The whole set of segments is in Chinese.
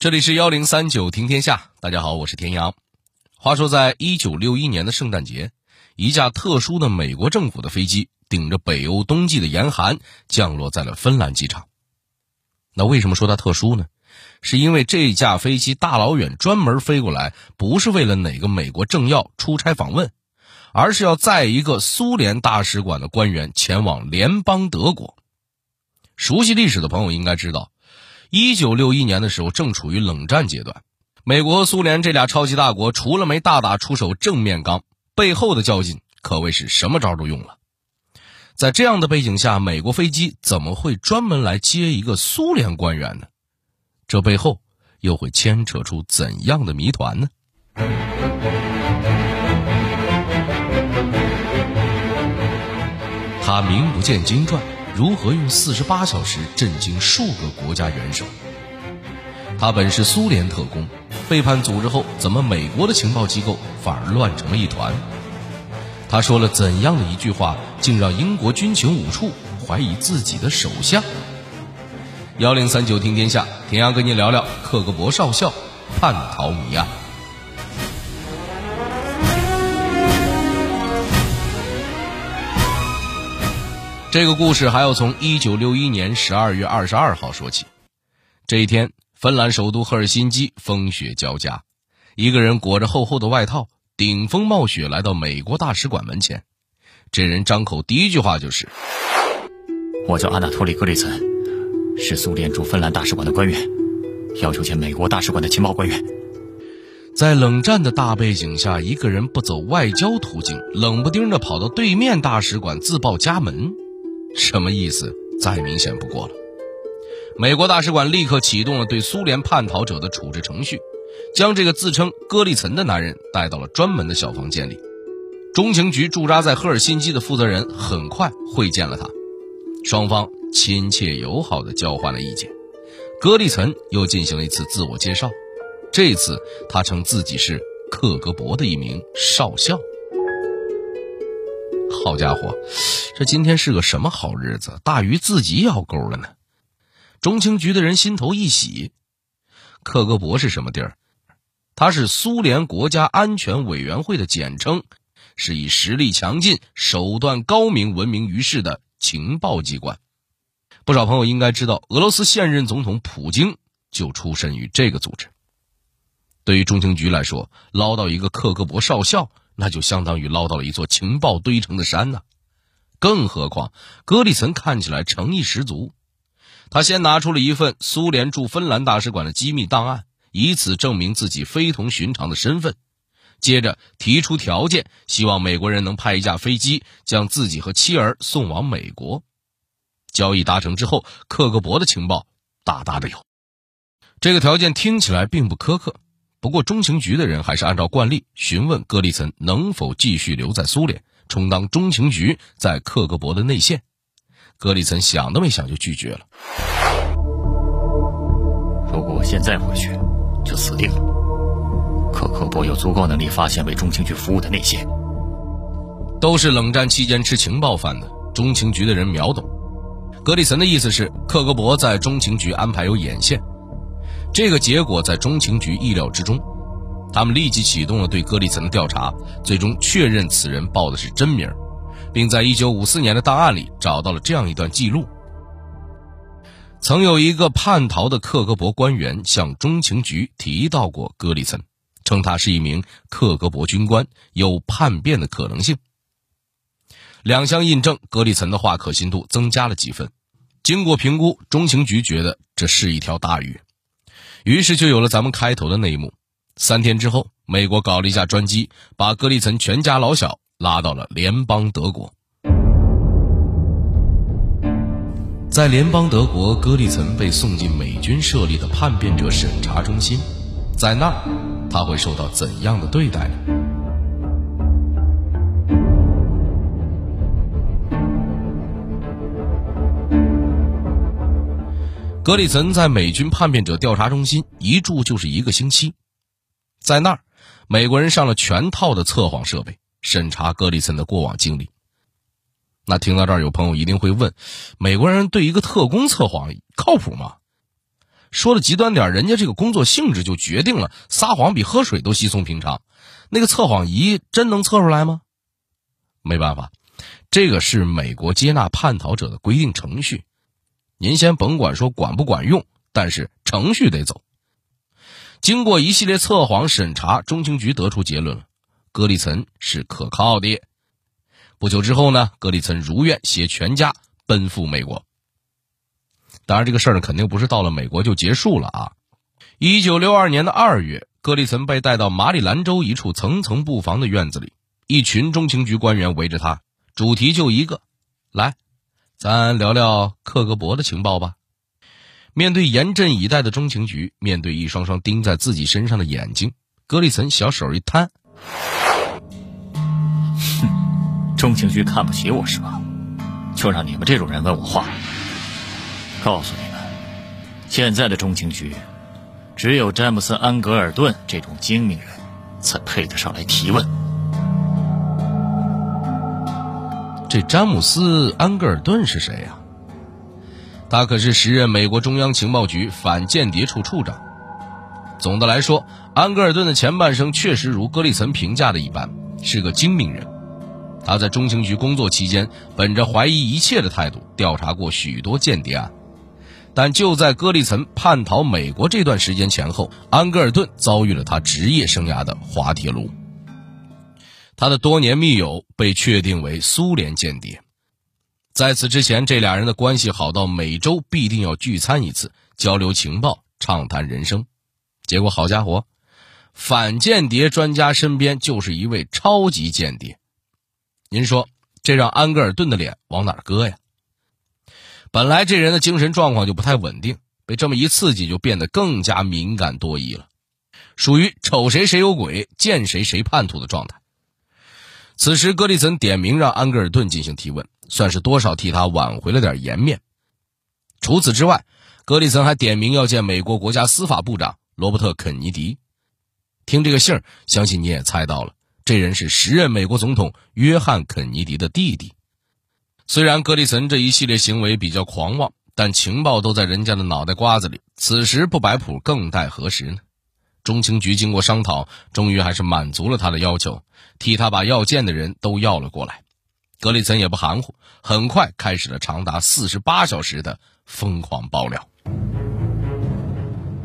这里是幺零三九听天下，大家好，我是田阳。话说，在一九六一年的圣诞节，一架特殊的美国政府的飞机顶着北欧冬季的严寒，降落在了芬兰机场。那为什么说它特殊呢？是因为这架飞机大老远专门飞过来，不是为了哪个美国政要出差访问，而是要载一个苏联大使馆的官员前往联邦德国。熟悉历史的朋友应该知道。一九六一年的时候，正处于冷战阶段，美国苏联这俩超级大国除了没大打出手正面刚，背后的较劲可谓是什么招都用了。在这样的背景下，美国飞机怎么会专门来接一个苏联官员呢？这背后又会牵扯出怎样的谜团呢？他名不见经传。如何用四十八小时震惊数个国家元首？他本是苏联特工，背叛组织后，怎么美国的情报机构反而乱成了一团？他说了怎样的一句话，竟让英国军情五处怀疑自己的首相？幺零三九听天下，田阳跟您聊聊克格勃少校叛逃谜案。这个故事还要从一九六一年十二月二十二号说起。这一天，芬兰首都赫尔辛基风雪交加，一个人裹着厚厚的外套，顶风冒雪来到美国大使馆门前。这人张口第一句话就是：“我叫阿纳托利·格里岑，是苏联驻芬兰大使馆的官员，要求见美国大使馆的情报官员。”在冷战的大背景下，一个人不走外交途径，冷不丁的跑到对面大使馆自报家门。什么意思？再明显不过了。美国大使馆立刻启动了对苏联叛逃者的处置程序，将这个自称戈利岑的男人带到了专门的小房间里。中情局驻扎在赫尔辛基的负责人很快会见了他，双方亲切友好地交换了意见。戈利岑又进行了一次自我介绍，这次他称自己是克格勃的一名少校。好家伙，这今天是个什么好日子？大鱼自己咬钩了呢。中情局的人心头一喜。克格勃是什么地儿？它是苏联国家安全委员会的简称，是以实力强劲、手段高明闻名于世的情报机关。不少朋友应该知道，俄罗斯现任总统普京就出身于这个组织。对于中情局来说，捞到一个克格勃少校。那就相当于捞到了一座情报堆成的山呢，更何况格里岑看起来诚意十足，他先拿出了一份苏联驻芬兰大使馆的机密档案，以此证明自己非同寻常的身份，接着提出条件，希望美国人能派一架飞机将自己和妻儿送往美国。交易达成之后，克格勃的情报大大的有，这个条件听起来并不苛刻。不过，中情局的人还是按照惯例询问戈里岑能否继续留在苏联，充当中情局在克格勃的内线。格里岑想都没想就拒绝了。如果我现在回去，就死定了。克格勃有足够能力发现为中情局服务的内线。都是冷战期间吃情报饭的，中情局的人秒懂。格里岑的意思是，克格勃在中情局安排有眼线。这个结果在中情局意料之中，他们立即启动了对戈利岑的调查，最终确认此人报的是真名，并在1954年的档案里找到了这样一段记录：曾有一个叛逃的克格勃官员向中情局提到过戈利岑，称他是一名克格勃军官，有叛变的可能性。两相印证，戈利岑的话可信度增加了几分。经过评估，中情局觉得这是一条大鱼。于是就有了咱们开头的那一幕。三天之后，美国搞了一架专机，把格里岑全家老小拉到了联邦德国。在联邦德国，格里岑被送进美军设立的叛变者审查中心，在那儿，他会受到怎样的对待呢？格里岑在美军叛变者调查中心一住就是一个星期，在那儿，美国人上了全套的测谎设备，审查格里森的过往经历。那听到这儿，有朋友一定会问：美国人对一个特工测谎靠谱吗？说的极端点，人家这个工作性质就决定了撒谎比喝水都稀松平常。那个测谎仪真能测出来吗？没办法，这个是美国接纳叛逃者的规定程序。您先甭管说管不管用，但是程序得走。经过一系列测谎审查，中情局得出结论了：格里岑是可靠的。不久之后呢，格里岑如愿携全家奔赴美国。当然，这个事儿，肯定不是到了美国就结束了啊。一九六二年的二月，格里岑被带到马里兰州一处层层布防的院子里，一群中情局官员围着他，主题就一个：来，咱聊聊克格勃的情报吧。面对严阵以待的中情局，面对一双双盯在自己身上的眼睛，格里森小手一摊：“哼，中情局看不起我是吧？就让你们这种人问我话。告诉你们，现在的中情局，只有詹姆斯·安格尔顿这种精明人，才配得上来提问。这詹姆斯·安格尔顿是谁呀？”他可是时任美国中央情报局反间谍处处长。总的来说，安格尔顿的前半生确实如格里岑评价的一般，是个精明人。他在中情局工作期间，本着怀疑一切的态度，调查过许多间谍案。但就在格里岑叛逃美国这段时间前后，安格尔顿遭遇了他职业生涯的滑铁卢。他的多年密友被确定为苏联间谍。在此之前，这俩人的关系好到每周必定要聚餐一次，交流情报，畅谈人生。结果，好家伙，反间谍专家身边就是一位超级间谍。您说，这让安格尔顿的脸往哪搁呀？本来这人的精神状况就不太稳定，被这么一刺激，就变得更加敏感多疑了，属于瞅谁谁有鬼，见谁谁叛徒的状态。此时，格里岑点名让安格尔顿进行提问。算是多少替他挽回了点颜面。除此之外，格里岑还点名要见美国国家司法部长罗伯特·肯尼迪。听这个姓儿，相信你也猜到了，这人是时任美国总统约翰·肯尼迪的弟弟。虽然格里岑这一系列行为比较狂妄，但情报都在人家的脑袋瓜子里，此时不摆谱更待何时呢？中情局经过商讨，终于还是满足了他的要求，替他把要见的人都要了过来。格里岑也不含糊，很快开始了长达四十八小时的疯狂爆料。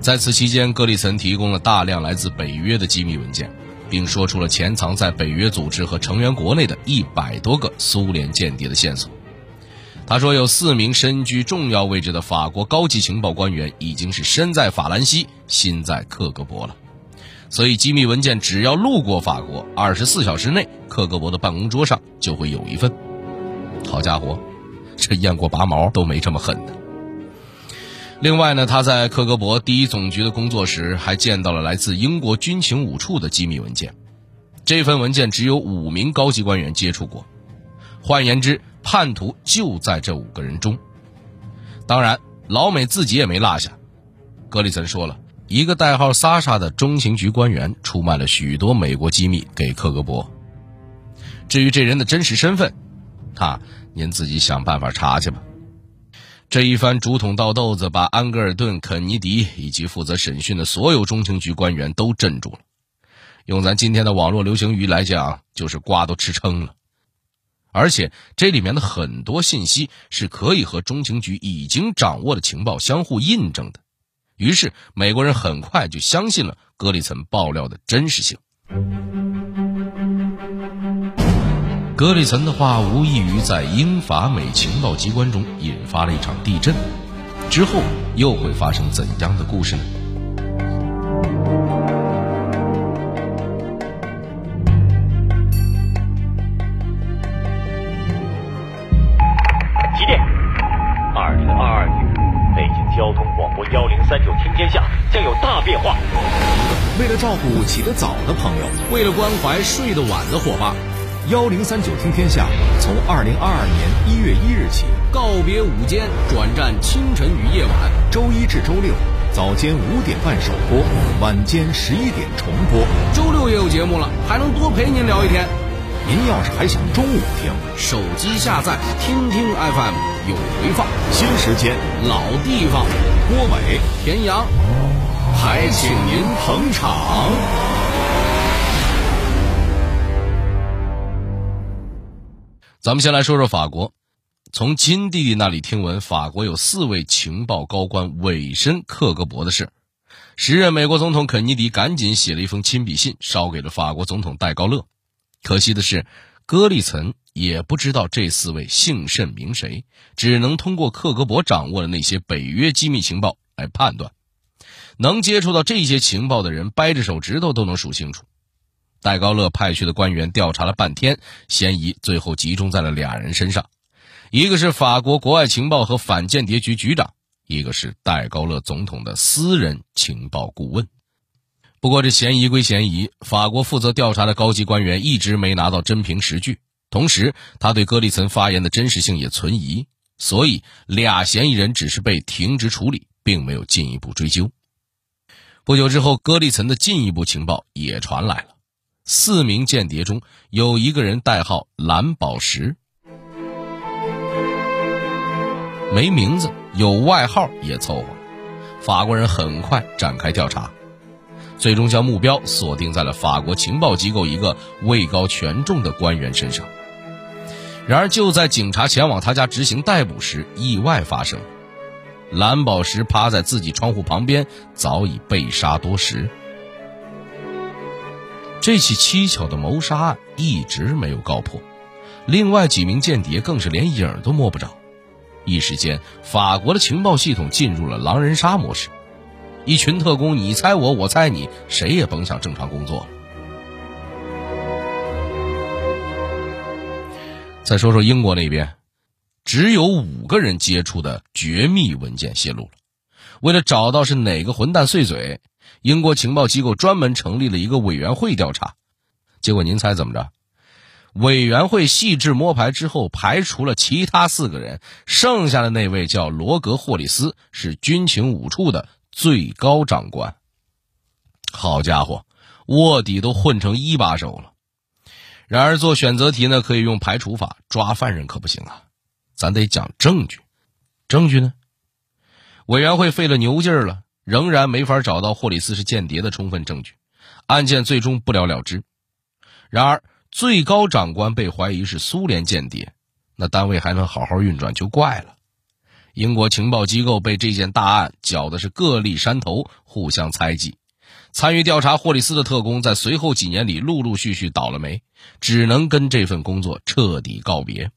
在此期间，格里岑提供了大量来自北约的机密文件，并说出了潜藏在北约组织和成员国内的一百多个苏联间谍的线索。他说，有四名身居重要位置的法国高级情报官员已经是身在法兰西，心在克格勃了。所以，机密文件只要路过法国，二十四小时内，克格勃的办公桌上就会有一份。好家伙，这雁过拔毛都没这么狠的。另外呢，他在克格勃第一总局的工作时，还见到了来自英国军情五处的机密文件。这份文件只有五名高级官员接触过，换言之，叛徒就在这五个人中。当然，老美自己也没落下。格里森说了。一个代号萨莎的中情局官员出卖了许多美国机密给克格勃。至于这人的真实身份，哈，您自己想办法查去吧。这一番竹筒倒豆子，把安格尔顿、肯尼迪以及负责审讯的所有中情局官员都镇住了。用咱今天的网络流行语来讲，就是瓜都吃撑了。而且这里面的很多信息是可以和中情局已经掌握的情报相互印证的。于是，美国人很快就相信了格里岑爆料的真实性。格里岑的话无异于在英法美情报机关中引发了一场地震，之后又会发生怎样的故事呢？照顾起得早的朋友，为了关怀睡得晚的伙伴，幺零三九听天下从二零二二年一月一日起告别午间，转战清晨与夜晚，周一至周六早间五点半首播，晚间十一点重播。周六也有节目了，还能多陪您聊一天。您要是还想中午听，手机下载听听 FM 有回放，新时间老地方。郭伟、田阳，还请您捧场。咱们先来说说法国。从金弟弟那里听闻，法国有四位情报高官委身克格勃的事。时任美国总统肯尼迪赶紧写了一封亲笔信，捎给了法国总统戴高乐。可惜的是，戈利岑也不知道这四位姓甚名谁，只能通过克格勃掌握的那些北约机密情报来判断。能接触到这些情报的人，掰着手指头都能数清楚。戴高乐派去的官员调查了半天，嫌疑最后集中在了俩人身上，一个是法国国外情报和反间谍局局长。一个是戴高乐总统的私人情报顾问，不过这嫌疑归嫌疑，法国负责调查的高级官员一直没拿到真凭实据，同时他对戈利岑发言的真实性也存疑，所以俩嫌疑人只是被停职处理，并没有进一步追究。不久之后，戈利岑的进一步情报也传来了，四名间谍中有一个人代号蓝宝石。没名字，有外号也凑合。法国人很快展开调查，最终将目标锁定在了法国情报机构一个位高权重的官员身上。然而，就在警察前往他家执行逮捕时，意外发生。蓝宝石趴在自己窗户旁边，早已被杀多时。这起蹊跷的谋杀案一直没有告破，另外几名间谍更是连影都摸不着。一时间，法国的情报系统进入了狼人杀模式，一群特工你猜我，我猜你，谁也甭想正常工作了。再说说英国那边，只有五个人接触的绝密文件泄露了。为了找到是哪个混蛋碎嘴，英国情报机构专门成立了一个委员会调查。结果您猜怎么着？委员会细致摸排之后，排除了其他四个人，剩下的那位叫罗格·霍里斯，是军情五处的最高长官。好家伙，卧底都混成一把手了。然而做选择题呢，可以用排除法，抓犯人可不行啊，咱得讲证据。证据呢？委员会费了牛劲儿了，仍然没法找到霍里斯是间谍的充分证据，案件最终不了了之。然而。最高长官被怀疑是苏联间谍，那单位还能好好运转就怪了。英国情报机构被这件大案搅的是各立山头，互相猜忌。参与调查霍里斯的特工在随后几年里陆陆续续倒了霉，只能跟这份工作彻底告别。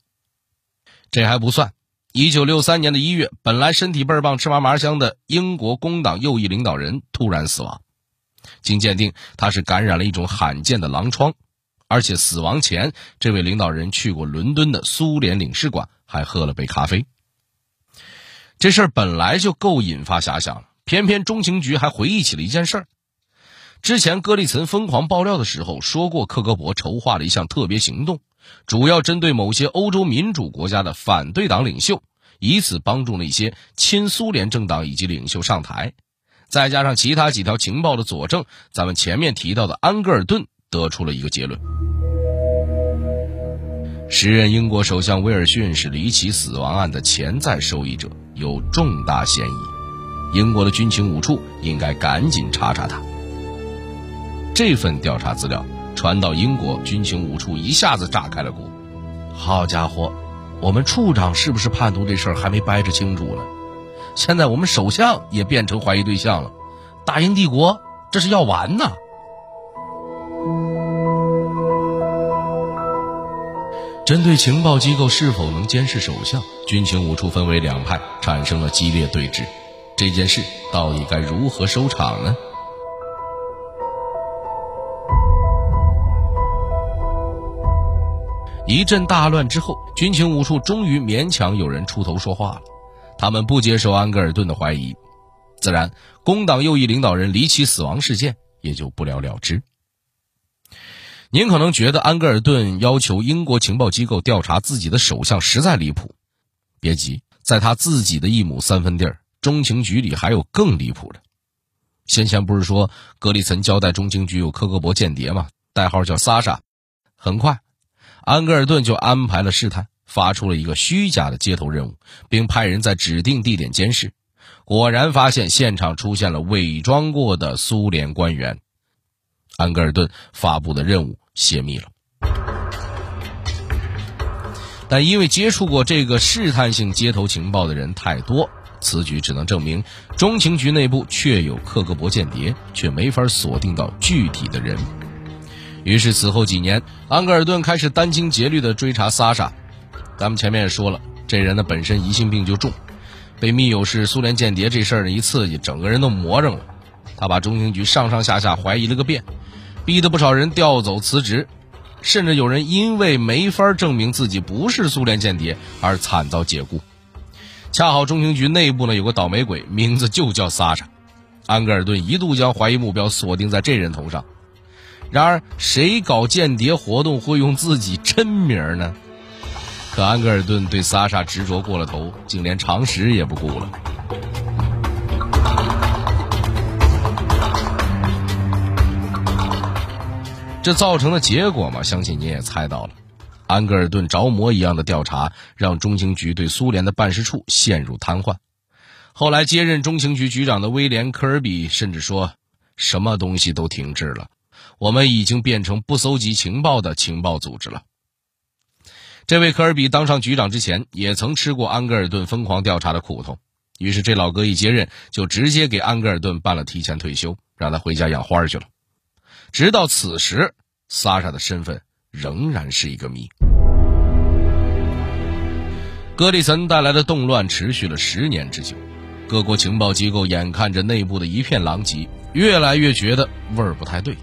这还不算，一九六三年的一月，本来身体倍儿棒、吃嘛嘛香的英国工党右翼领导人突然死亡，经鉴定，他是感染了一种罕见的狼疮。而且死亡前，这位领导人去过伦敦的苏联领事馆，还喝了杯咖啡。这事儿本来就够引发遐想了，偏偏中情局还回忆起了一件事儿：之前戈利岑疯狂爆料的时候说过，克格勃筹划了一项特别行动，主要针对某些欧洲民主国家的反对党领袖，以此帮助那些亲苏联政党以及领袖上台。再加上其他几条情报的佐证，咱们前面提到的安格尔顿。得出了一个结论：时任英国首相威尔逊是离奇死亡案的潜在受益者，有重大嫌疑。英国的军情五处应该赶紧查查他。这份调查资料传到英国军情五处，一下子炸开了锅。好家伙，我们处长是不是叛徒这事儿还没掰扯清楚呢？现在我们首相也变成怀疑对象了。大英帝国这是要完呐！针对情报机构是否能监视首相，军情五处分为两派，产生了激烈对峙。这件事到底该如何收场呢？一阵大乱之后，军情五处终于勉强有人出头说话了。他们不接受安格尔顿的怀疑，自然工党右翼领导人离奇死亡事件也就不了了之。您可能觉得安格尔顿要求英国情报机构调查自己的首相实在离谱，别急，在他自己的一亩三分地儿，中情局里还有更离谱的。先前不是说格里岑交代中情局有科格勃间谍吗？代号叫萨莎。很快，安格尔顿就安排了试探，发出了一个虚假的接头任务，并派人在指定地点监视。果然发现现场出现了伪装过的苏联官员。安格尔顿发布的任务泄密了，但因为接触过这个试探性接头情报的人太多，此举只能证明中情局内部确有克格勃间谍，却没法锁定到具体的人。于是此后几年，安格尔顿开始殚精竭虑地追查萨沙。咱们前面也说了，这人呢本身疑心病就重，被密友是苏联间谍这事儿呢一刺激，整个人都魔怔了。他把中情局上上下下怀疑了个遍。逼得不少人调走辞职，甚至有人因为没法证明自己不是苏联间谍而惨遭解雇。恰好中情局内部呢有个倒霉鬼，名字就叫萨沙。安格尔顿一度将怀疑目标锁定在这人头上。然而，谁搞间谍活动会用自己真名呢？可安格尔顿对萨沙执着过了头，竟连常识也不顾了。这造成的结果嘛，相信你也猜到了。安格尔顿着魔一样的调查，让中情局对苏联的办事处陷入瘫痪。后来接任中情局局长的威廉·科尔比甚至说：“什么东西都停滞了，我们已经变成不搜集情报的情报组织了。”这位科尔比当上局长之前，也曾吃过安格尔顿疯狂调查的苦头。于是这老哥一接任，就直接给安格尔顿办了提前退休，让他回家养花去了。直到此时，萨沙的身份仍然是一个谜。格里森带来的动乱持续了十年之久，各国情报机构眼看着内部的一片狼藉，越来越觉得味儿不太对。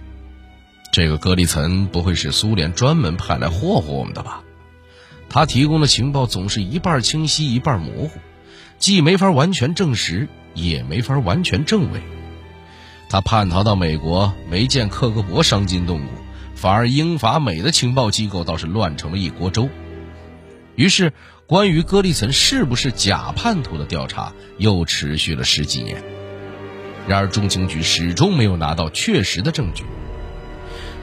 这个格里岑不会是苏联专门派来霍霍我们的吧？他提供的情报总是一半清晰一半模糊，既没法完全证实，也没法完全证伪。他叛逃到美国，没见克格勃伤筋动骨，反而英法美的情报机构倒是乱成了一锅粥。于是，关于戈利岑是不是假叛徒的调查又持续了十几年。然而，中情局始终没有拿到确实的证据。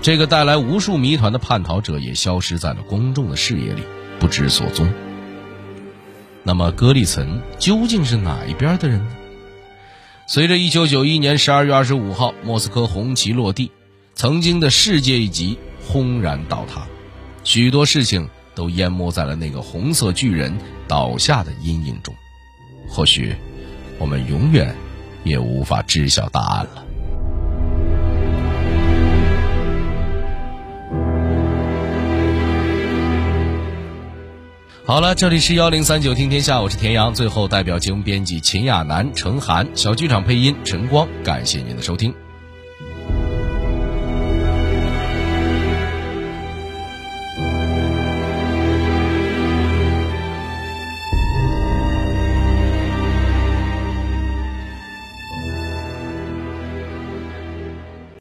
这个带来无数谜团的叛逃者也消失在了公众的视野里，不知所踪。那么，戈利岑究竟是哪一边的人呢？随着1991年12月25号莫斯科红旗落地，曾经的世界一级轰然倒塌，许多事情都淹没在了那个红色巨人倒下的阴影中。或许，我们永远也无法知晓答案了。好了，这里是幺零三九听天下，我是田阳。最后，代表节目编辑秦亚楠、程涵，小剧场配音陈光，感谢您的收听。